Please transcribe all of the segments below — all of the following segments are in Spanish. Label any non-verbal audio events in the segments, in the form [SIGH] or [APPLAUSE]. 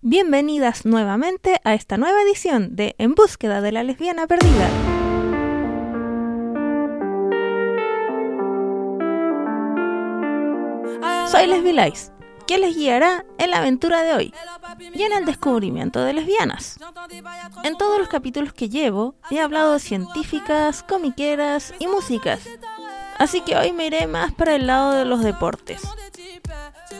Bienvenidas nuevamente a esta nueva edición de En búsqueda de la lesbiana perdida. Soy Lesbi Lice, que les guiará en la aventura de hoy y en el descubrimiento de lesbianas. En todos los capítulos que llevo he hablado de científicas, comiqueras y músicas, así que hoy me iré más para el lado de los deportes.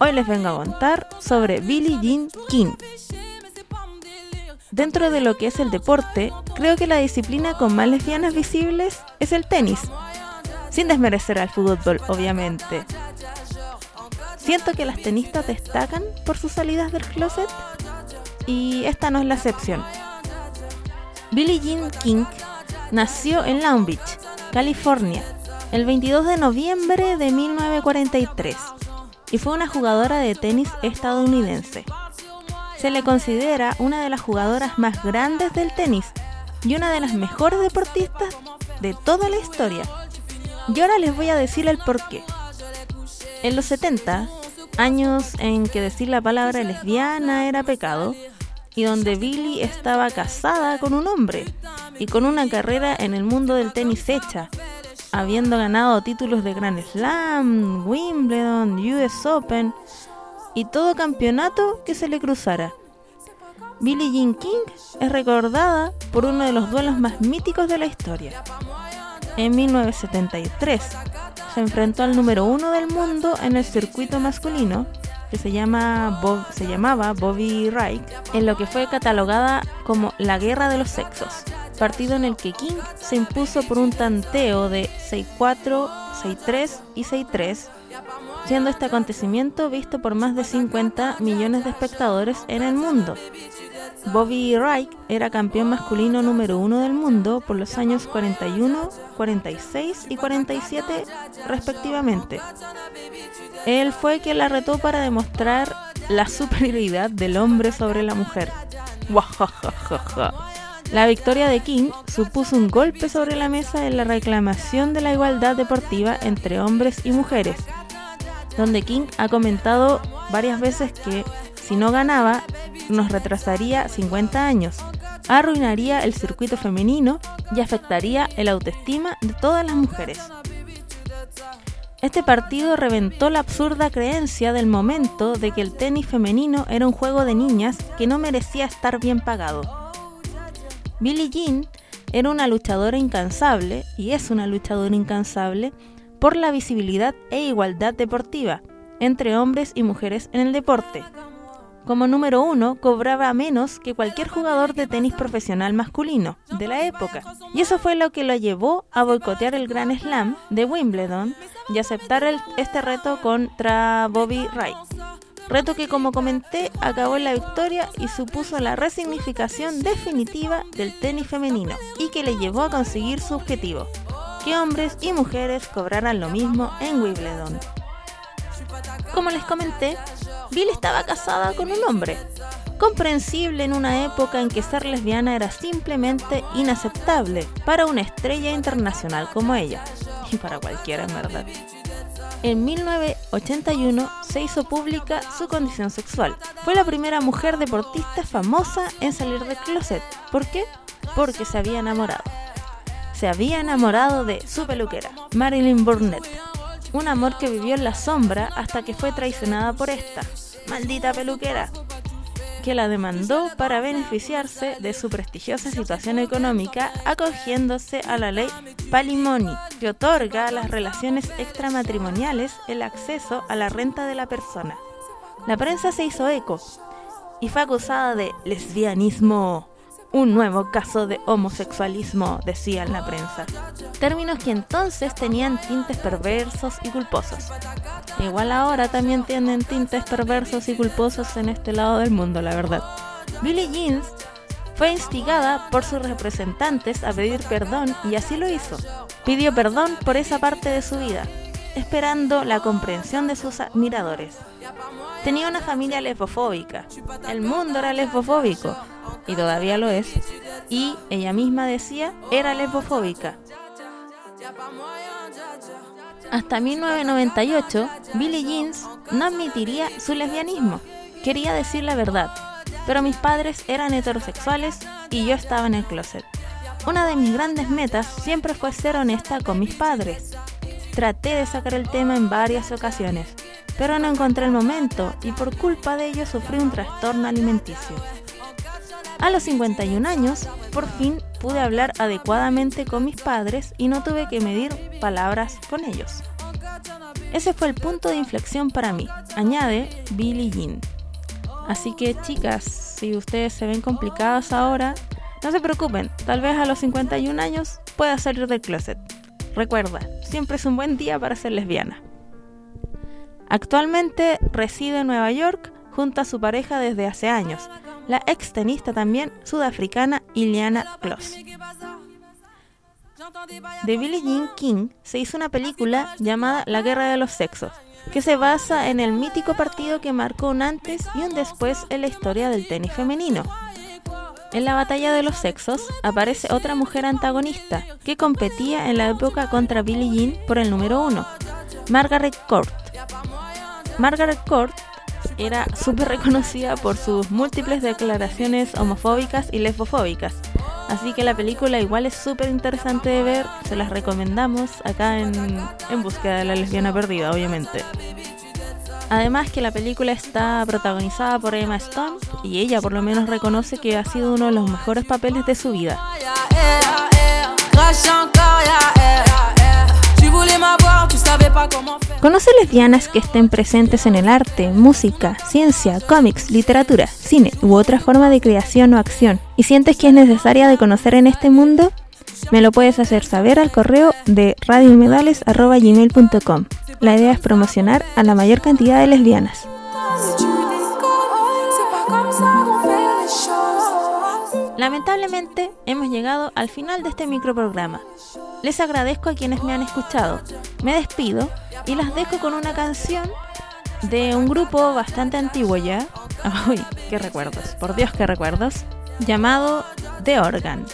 Hoy les vengo a contar sobre Billie Jean King. Dentro de lo que es el deporte, creo que la disciplina con más lesbianas visibles es el tenis, sin desmerecer al fútbol, obviamente. Siento que las tenistas destacan por sus salidas del closet y esta no es la excepción. Billie Jean King nació en Long Beach, California, el 22 de noviembre de 1943 y fue una jugadora de tenis estadounidense. Se le considera una de las jugadoras más grandes del tenis y una de las mejores deportistas de toda la historia. Y ahora les voy a decir el porqué. En los 70, años en que decir la palabra lesbiana era pecado, y donde Billy estaba casada con un hombre y con una carrera en el mundo del tenis hecha, habiendo ganado títulos de Grand Slam, Wimbledon, US Open y todo campeonato que se le cruzara. Billie Jean King es recordada por uno de los duelos más míticos de la historia. En 1973, se enfrentó al número uno del mundo en el circuito masculino, que se, llama se llamaba Bobby Wright, en lo que fue catalogada como la guerra de los sexos, partido en el que King se impuso por un tanteo de 6-4, 6-3 y 6-3, siendo este acontecimiento visto por más de 50 millones de espectadores en el mundo. Bobby Wright era campeón masculino número uno del mundo por los años 41, 46 y 47 respectivamente. Él fue quien la retó para demostrar la superioridad del hombre sobre la mujer. [LAUGHS] La victoria de King supuso un golpe sobre la mesa en la reclamación de la igualdad deportiva entre hombres y mujeres, donde King ha comentado varias veces que si no ganaba, nos retrasaría 50 años, arruinaría el circuito femenino y afectaría el autoestima de todas las mujeres. Este partido reventó la absurda creencia del momento de que el tenis femenino era un juego de niñas que no merecía estar bien pagado. Billie Jean era una luchadora incansable, y es una luchadora incansable, por la visibilidad e igualdad deportiva entre hombres y mujeres en el deporte como número uno, cobraba menos que cualquier jugador de tenis profesional masculino de la época. Y eso fue lo que lo llevó a boicotear el Grand Slam de Wimbledon y aceptar este reto contra Bobby Wright. Reto que, como comenté, acabó en la victoria y supuso la resignificación definitiva del tenis femenino y que le llevó a conseguir su objetivo, que hombres y mujeres cobraran lo mismo en Wimbledon. Como les comenté, Bill estaba casada con un hombre. Comprensible en una época en que ser lesbiana era simplemente inaceptable para una estrella internacional como ella, y para cualquiera en verdad. En 1981 se hizo pública su condición sexual. Fue la primera mujer deportista famosa en salir del closet. ¿Por qué? Porque se había enamorado. Se había enamorado de su peluquera, Marilyn Burnett, un amor que vivió en la sombra hasta que fue traicionada por esta, maldita peluquera, que la demandó para beneficiarse de su prestigiosa situación económica acogiéndose a la ley Palimony, que otorga a las relaciones extramatrimoniales el acceso a la renta de la persona. La prensa se hizo eco y fue acusada de lesbianismo Un nuevo caso de homosexualismo, decía en la prensa. Términos que entonces tenían tintes perversos y culposos. Igual ahora también tienen tintes perversos y culposos en este lado del mundo, la verdad. Billie Jeans fue instigada por sus representantes a pedir perdón y así lo hizo. Pidió perdón por esa parte de su vida, esperando la comprensión de sus admiradores. Tenía una familia lesbofóbica, el mundo era lesbofóbico, y todavía lo es, y ella misma decía era lesbofóbica. Hasta 1998, Billie Jeans no admitiría su lesbianismo, quería decir la verdad, pero mis padres eran heterosexuales y yo estaba en el closet. Una de mis grandes metas siempre fue ser honesta con mis padres. Traté de sacar el tema en varias ocasiones, pero no encontré el momento y por culpa de ello sufrí un trastorno alimenticio. A los 51 años, por fin pude hablar adecuadamente con mis padres y no tuve que medir palabras con ellos. Ese fue el punto de inflexión para mí, añade Billie Jean. Así que chicas, si ustedes se ven complicadas ahora, no se preocupen, tal vez a los 51 años pueda salir del closet. Recuerda, siempre es un buen día para ser lesbiana. Actualmente reside en Nueva York junto a su pareja desde hace años, la ex tenista también sudafricana Iliana Kloss. De Billie Jean King se hizo una película llamada La Guerra de los Sexos, que se basa en el mítico partido que marcó un antes y un después en la historia del tenis femenino. En la batalla de los sexos aparece otra mujer antagonista que competía en la época contra Billie Jean por el número uno, Margaret Court. Margaret Court era súper reconocida por sus múltiples declaraciones homofóbicas y lesbofóbicas. Así que la película igual es súper interesante de ver, se las recomendamos acá en, en Búsqueda de la Lesbiana Perdida, obviamente. Además que la película está protagonizada por Emma Stone y ella por lo menos reconoce que ha sido uno de los mejores papeles de su vida. Conoce lesbianas que estén presentes en el arte, música, ciencia, cómics, literatura, cine u otra forma de creación o acción y sientes que es necesaria de conocer en este mundo? Me lo puedes hacer saber al correo de radiomedales.gmail.com. La idea es promocionar a la mayor cantidad de lesbianas. Lamentablemente hemos llegado al final de este microprograma. Les agradezco a quienes me han escuchado. Me despido y las dejo con una canción de un grupo bastante antiguo ya. [LAUGHS] Uy, qué recuerdos, por Dios qué recuerdos. Llamado The Organ.